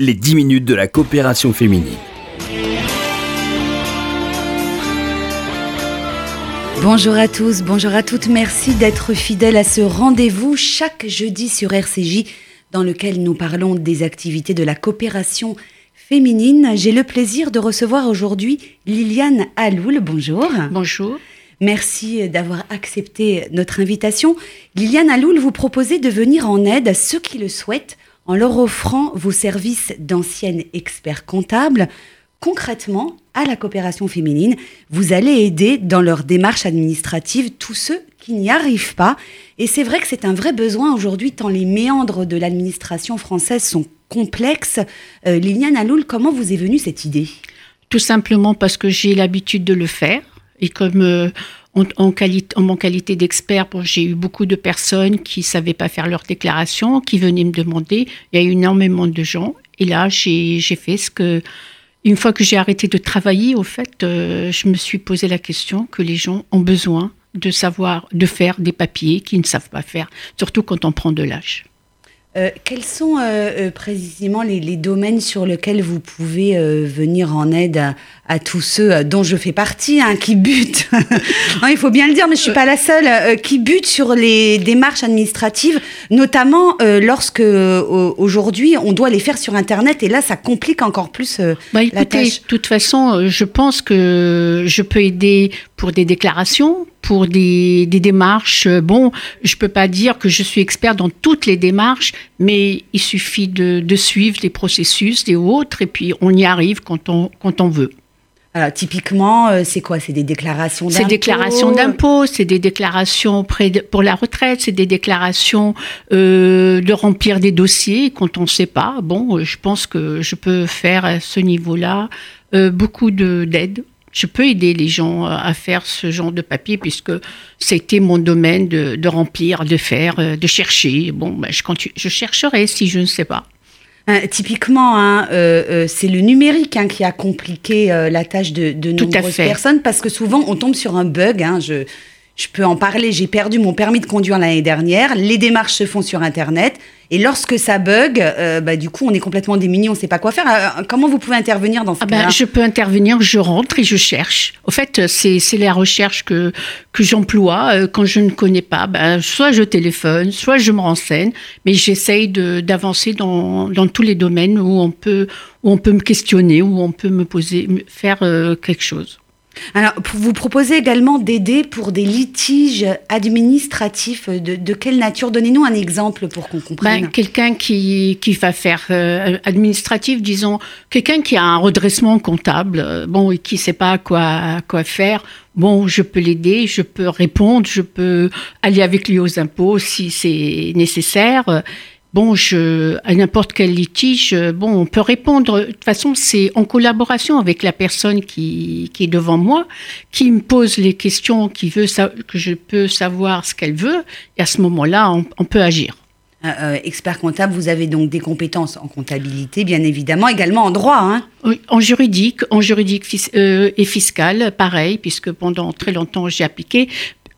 les 10 minutes de la coopération féminine. Bonjour à tous, bonjour à toutes, merci d'être fidèles à ce rendez-vous chaque jeudi sur RCJ dans lequel nous parlons des activités de la coopération féminine. J'ai le plaisir de recevoir aujourd'hui Liliane Aloul. Bonjour. Bonjour. Merci d'avoir accepté notre invitation. Liliane Aloul, vous proposez de venir en aide à ceux qui le souhaitent en leur offrant vos services d'ancienne expert comptable. Concrètement, à la coopération féminine, vous allez aider dans leur démarche administrative tous ceux qui n'y arrivent pas. Et c'est vrai que c'est un vrai besoin aujourd'hui, tant les méandres de l'administration française sont complexes. Euh, Liliane Aloul, comment vous est venue cette idée? Tout simplement parce que j'ai l'habitude de le faire. Et comme euh, en, mon qualité d'expert, j'ai eu beaucoup de personnes qui ne savaient pas faire leur déclaration, qui venaient me demander. Il y a eu énormément de gens. Et là, j'ai fait ce que... Une fois que j'ai arrêté de travailler, au fait, euh, je me suis posé la question que les gens ont besoin de savoir, de faire des papiers qu'ils ne savent pas faire, surtout quand on prend de l'âge. Euh, quels sont euh, précisément les, domaines sur lesquels vous pouvez venir en aide à, tous ceux dont je fais partie, hein, qui butent, il faut bien le dire, mais je suis pas la seule, qui butent sur les démarches administratives, notamment lorsque aujourd'hui on doit les faire sur Internet, et là ça complique encore plus bah, la tâche. De toute façon, je pense que je peux aider pour des déclarations, pour des, démarches. Bon, je peux pas dire que je suis expert dans toutes les démarches, mais il suffit de, suivre les processus et autres, et puis on y arrive quand on, quand on veut. Alors, typiquement, euh, c'est quoi? C'est des déclarations d'impôts C'est des déclarations d'impôts, c'est des déclarations pour la retraite, c'est des déclarations euh, de remplir des dossiers quand on ne sait pas. Bon, je pense que je peux faire à ce niveau-là euh, beaucoup d'aide je peux aider les gens à faire ce genre de papier puisque c'était mon domaine de, remplir, de faire, euh, de chercher. Bon, ben, je, je chercherai si je ne sais pas. Euh, typiquement, hein, euh, c'est le numérique hein, qui a compliqué la tâche de, de nombreuses personnes parce que souvent on tombe sur un bug. Hein, je, je peux en parler. J'ai perdu mon permis de conduire l'année dernière. Les démarches se font sur Internet. Et lorsque ça bug, euh, bah, du coup, on est complètement démuni, on ne sait pas quoi faire. Euh, comment vous pouvez intervenir dans ce ah ben, cas-là Je peux intervenir, je rentre et je cherche. Au fait, c'est la recherche que, que j'emploie euh, quand je ne connais pas. Ben, soit je téléphone, soit je me renseigne, mais j'essaye d'avancer dans, dans, tous les domaines où on, peut, où on peut me questionner, où on peut me poser, faire quelque chose. Alors, vous proposez également d'aider pour des litiges administratifs. De, quelle nature? Donnez-nous un exemple pour qu'on comprenne. Ben, quelqu'un qui, qui va faire euh, administratif, disons, quelqu'un qui a un redressement comptable, euh, bon, et qui ne sait pas quoi, quoi faire. Bon, je peux l'aider, je peux répondre, je peux aller avec lui aux impôts si c'est nécessaire. Bon, je, à n'importe quel litige, bon, on peut répondre. De toute façon, c'est en collaboration avec la personne qui, qui, est devant moi, qui me pose les questions, qui veut que je peux savoir ce qu'elle veut, et à ce moment-là, on, peut agir. Euh, euh, expert comptable, vous avez donc des compétences en comptabilité, bien évidemment, également en droit. Hein oui, en juridique, en juridique euh, et fiscal, pareil, puisque pendant très longtemps j'ai appliqué.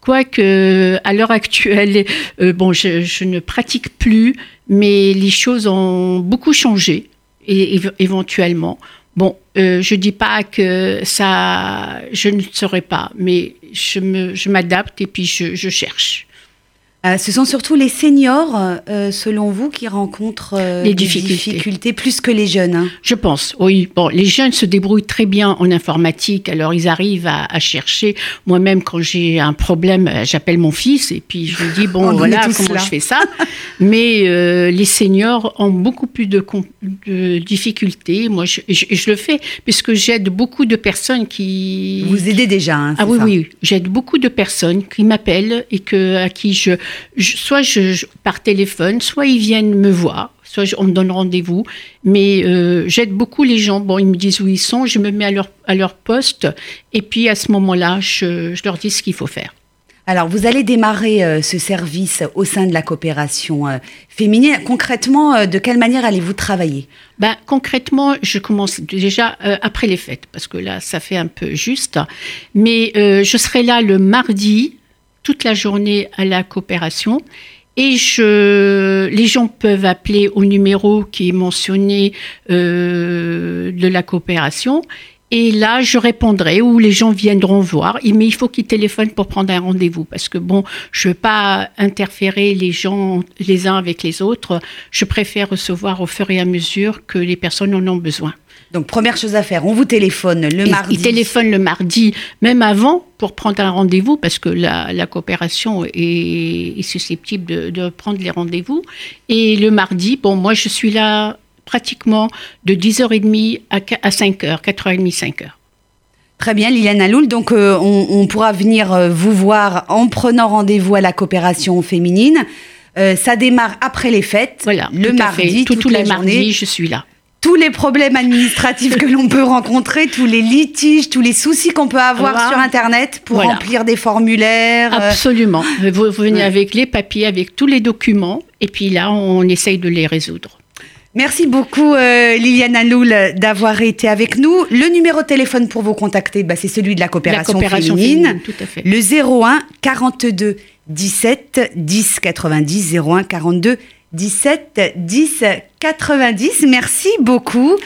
Quoique, à l'heure actuelle, euh, bon, je, ne pratique plus, mais les choses ont beaucoup changé, et, éventuellement. Bon, euh, je dis pas que ça, je ne saurais pas, mais je m'adapte et puis je cherche. Euh, ce sont surtout les seniors, euh, selon vous, qui rencontrent euh, les difficultés. plus que les jeunes. Hein? Je pense, oui. Bon, les jeunes se débrouillent très bien en informatique, alors ils arrivent à, chercher. Moi-même, quand j'ai un problème, j'appelle mon fils et puis je lui dis bon, voilà comment je fais ça? Mais les seniors ont beaucoup plus de, difficultés. Moi, je, je, le fais puisque j'aide beaucoup de personnes qui. Vous aidez déjà. Hein, ah oui, oui, j'aide beaucoup de personnes qui m'appellent et que à qui je soit je, par téléphone, soit ils viennent me voir, soit on me donne rendez-vous. Mais euh, j'aide beaucoup les gens. Bon, ils me disent où ils sont, je me mets à leur, à leur poste, et puis à ce moment-là, je, leur dis ce qu'il faut faire. Alors, vous allez démarrer euh, ce service au sein de la coopération euh, féminine. Concrètement, de quelle manière allez-vous travailler? Ben, Concrètement, je commence déjà après les fêtes, parce que là, ça fait un peu juste. Mais je serai là le mardi toute la journée à la coopération. Et je, les gens peuvent appeler au numéro qui est mentionné euh, de la coopération. Et là, je répondrai ou les gens viendront voir. Mais il faut qu'ils téléphonent pour prendre un rendez-vous parce que bon, je veux pas interférer les gens les uns avec les autres. Je préfère recevoir au fur et à mesure que les personnes en ont besoin. Donc, première chose à faire, on vous téléphone le Et mardi. Ils téléphonent le mardi, même avant, pour prendre un rendez-vous, parce que la, la coopération est, est susceptible de, de prendre les rendez-vous. Et le mardi, bon, moi, je suis là pratiquement de 10h30 à, à 5h, 4h30, 5h. Très bien, Liliane Aloul. Donc, euh, on, on pourra venir euh, vous voir en prenant rendez-vous à la coopération féminine. Euh, ça démarre après les fêtes, Voilà, le tout à mardi, fait. Tout- toute la les journée. mardis, je suis là. Tous les problèmes administratifs que l'on peut rencontrer, tous les litiges, tous les soucis qu'on peut avoir Voilà. sur Internet pour Voilà. remplir des formulaires. euh, Absolument. Vous, vous venez ouais. avec les papiers, avec tous les documents, et puis là, on essaye de les résoudre. Merci beaucoup euh, Liliane Aloul d'avoir été avec nous. Le numéro de téléphone pour vous contacter, bah, c'est celui de la coopération, la coopération féminine. féminine, tout à fait. Le 01 42 17 10 90 01 42 17 10 90. Merci beaucoup.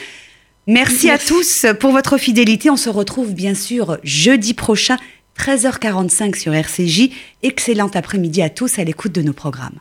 Merci, à tous pour votre fidélité. On se retrouve bien sûr jeudi prochain, 13h45 sur RCJ. Excellent après-midi à tous à l'écoute de nos programmes.